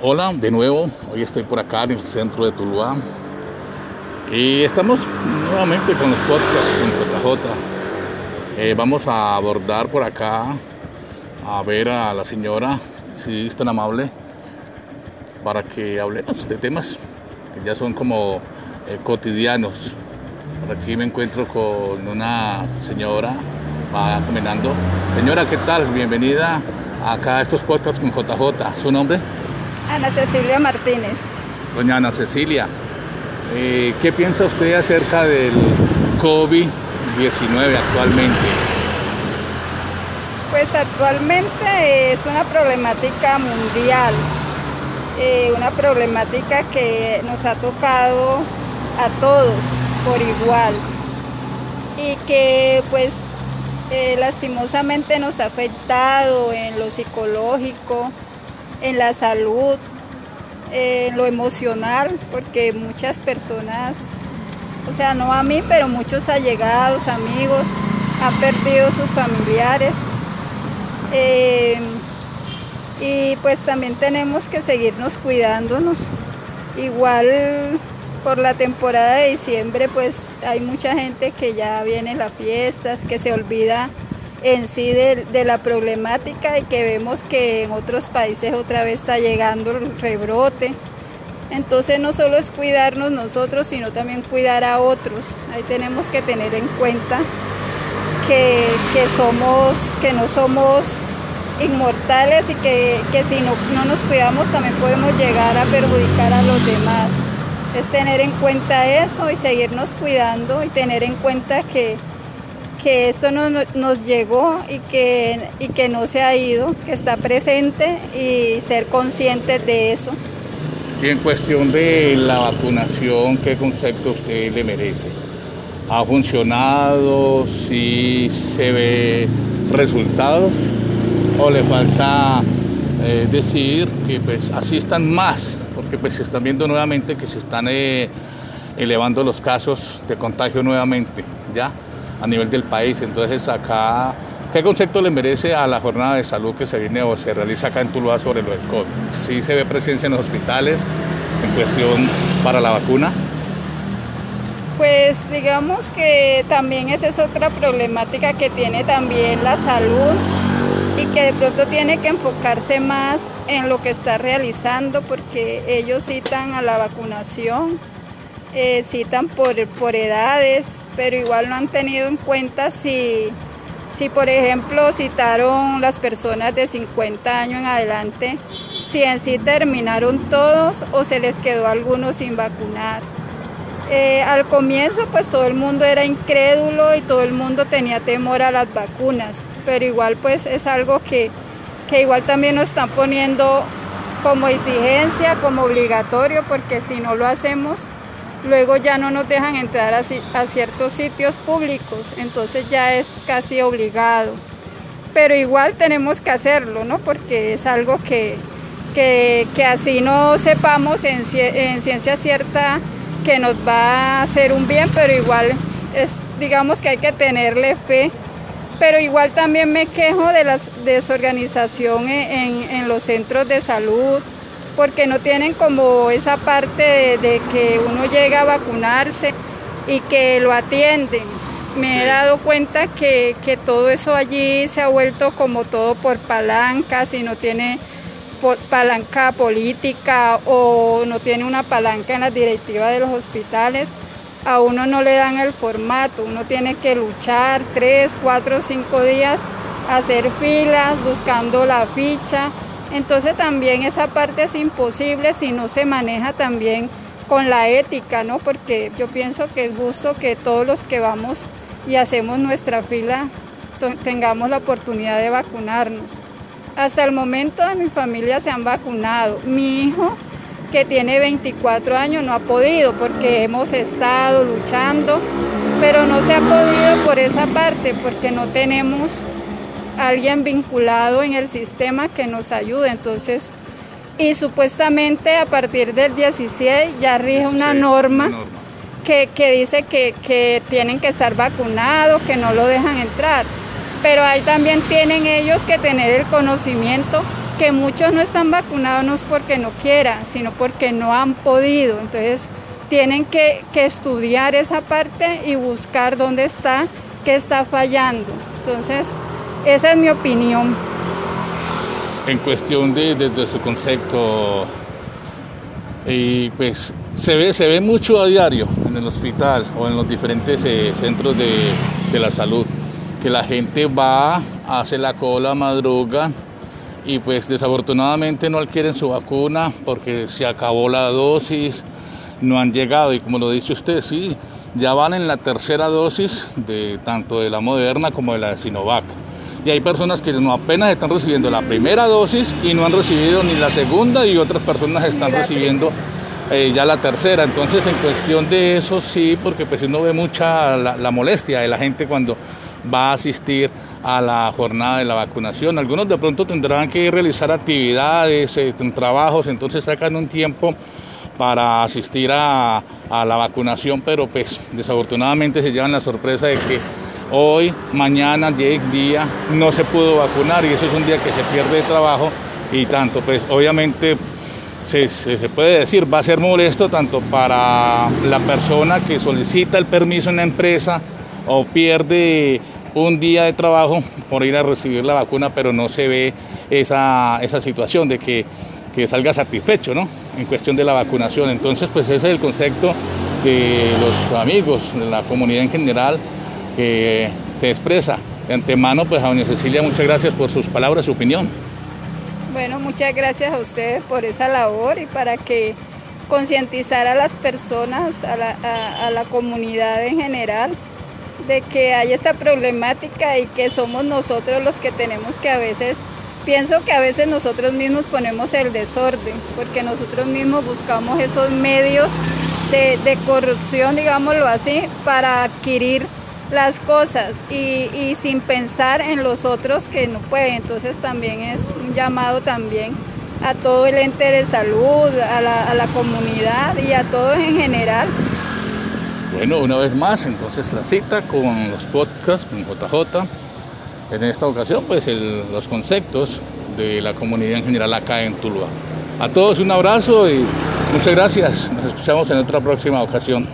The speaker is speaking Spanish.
Hola, de nuevo, hoy estoy por acá en el centro de Tuluá y estamos nuevamente con los podcasts con JJ. Eh, vamos a abordar por acá a ver a la señora, si es tan amable, para que hablemos de temas que ya son como eh, cotidianos. Por aquí me encuentro con una señora, va caminando. Señora, ¿qué tal? Bienvenida acá a estos podcasts con JJ. ¿Su nombre? Ana Cecilia Martínez. Doña Ana Cecilia, eh, ¿qué piensa usted acerca del COVID-19 actualmente? Pues actualmente es una problemática mundial, eh, una problemática que nos ha tocado a todos por igual y que pues eh, lastimosamente nos ha afectado en lo psicológico, en la salud, en lo emocional, porque muchas personas, o sea, no a mí, pero muchos allegados, amigos, han perdido sus familiares. Eh, y pues también tenemos que seguirnos cuidándonos. Igual por la temporada de diciembre pues hay mucha gente que ya viene en las fiestas, que se olvida en sí de, la problemática y que vemos que en otros países otra vez está llegando el rebrote. Entonces no solo es cuidarnos nosotros, sino también cuidar a otros. Ahí tenemos que tener en cuenta que, somos, que no somos inmortales y que, si no, no nos cuidamos también podemos llegar a perjudicar a los demás. Es tener en cuenta eso y seguirnos cuidando y tener en cuenta que, que esto no, nos llegó y que, y que no se ha ido, que está presente y ser conscientes de eso. Y en cuestión de la vacunación, ¿qué concepto usted le merece? ¿Ha funcionado? ¿Si se ve resultados? ¿O le falta eh, decir que pues asistan más? Porque pues se están viendo nuevamente que se están eh, elevando los casos de contagio nuevamente, ¿ya? A nivel del país. Entonces acá, ¿qué concepto le merece a la jornada de salud que se viene o se realiza acá en Tuluá sobre lo del COVID? ¿Sí se ve presencia en los hospitales en cuestión para la vacuna? Pues digamos que también esa es otra problemática que tiene también la salud y que de pronto tiene que enfocarse más en lo que está realizando porque ellos citan a la vacunación, eh, citan por, por edades, pero igual no han tenido en cuenta si, si por ejemplo citaron las personas de 50 años en adelante, si en sí terminaron todos o se les quedó alguno sin vacunar. Eh, al comienzo pues todo el mundo era incrédulo y todo el mundo tenía temor a las vacunas, pero igual pues es algo que, que igual también nos están poniendo como exigencia, como obligatorio, porque si no lo hacemos luego ya no nos dejan entrar a, ciertos sitios públicos, entonces ya es casi obligado. Pero igual tenemos que hacerlo, ¿no? Porque es algo que, que, así no sepamos en, en, ciencia cierta que nos va a hacer un bien, pero igual es, digamos que hay que tenerle fe. Pero igual también me quejo de la desorganización en, en los centros de salud, porque no tienen como esa parte de, que uno llega a vacunarse y que lo atienden. Me he dado cuenta que, todo eso allí se ha vuelto como todo por palanca, si no tiene palanca política o no tiene una palanca en la directiva de los hospitales, a uno no le dan el formato, uno tiene que luchar tres, cuatro, cinco días, hacer filas, buscando la ficha, entonces también esa parte es imposible si no se maneja también con la ética, ¿no? Porque yo pienso que es justo que todos los que vamos y hacemos nuestra fila tengamos la oportunidad de vacunarnos. Hasta el momento de mi familia se han vacunado. Mi hijo, que tiene 24 años, no ha podido porque hemos estado luchando, pero no se ha podido por esa parte porque no tenemos alguien vinculado en el sistema que nos ayude. Entonces, y supuestamente a partir del 16 ya rige una norma, Que, dice que, que, tienen que estar vacunados, que no lo dejan entrar. Pero ahí también tienen ellos que tener el conocimiento que muchos no están vacunados no es porque no quieran, sino porque no han podido. Entonces tienen que, estudiar esa parte y buscar dónde está, qué está fallando. Entonces, esa es mi opinión. En cuestión de, de, su concepto, y pues se ve, se ve mucho a diario en el hospital o en los diferentes eh, centros de, de, la salud, que la gente va, hace la cola, madruga y pues desafortunadamente no adquieren su vacuna porque se acabó la dosis, no han llegado y como lo dice usted, sí, ya van en la tercera dosis de tanto de la Moderna como de la de Sinovac. Y hay personas que no apenas están recibiendo la primera dosis y no han recibido ni la segunda y otras personas están recibiendo eh, ya la tercera. Entonces en cuestión de eso sí, porque pues uno ve mucha la molestia de la gente cuando va a asistir a la jornada de la vacunación. Algunos de pronto tendrán que realizar actividades, eh, trabajos, entonces sacan un tiempo para asistir a, la vacunación, pero pues desafortunadamente se llevan la sorpresa de que hoy, mañana, 10 días no se pudo vacunar y eso es un día que se pierde de trabajo y tanto, pues obviamente se, se, puede decir, va a ser molesto tanto para la persona que solicita el permiso en la empresa o pierde un día de trabajo por ir a recibir la vacuna, pero no se ve esa, situación de que, salga satisfecho ¿no? en cuestión de la vacunación. Entonces, pues ese es el concepto de los amigos, de la comunidad en general, que se expresa. De antemano, pues a doña Cecilia, muchas gracias por sus palabras, su opinión. Bueno, muchas gracias a ustedes por esa labor y para que concientizar a las personas, a la comunidad en general, de que hay esta problemática y que somos nosotros los que tenemos que a veces, pienso que a veces nosotros mismos ponemos el desorden, porque nosotros mismos buscamos esos medios de, corrupción, digámoslo así, para adquirir las cosas y, sin pensar en los otros que no pueden. Entonces también es un llamado también a todo el ente de salud, a la, comunidad y a todos en general bueno, una vez más, entonces la cita con los podcasts, con JJ. En esta ocasión, pues los conceptos de la comunidad en general acá en Tuluá. A todos un abrazo y muchas gracias. Nos escuchamos en otra próxima ocasión.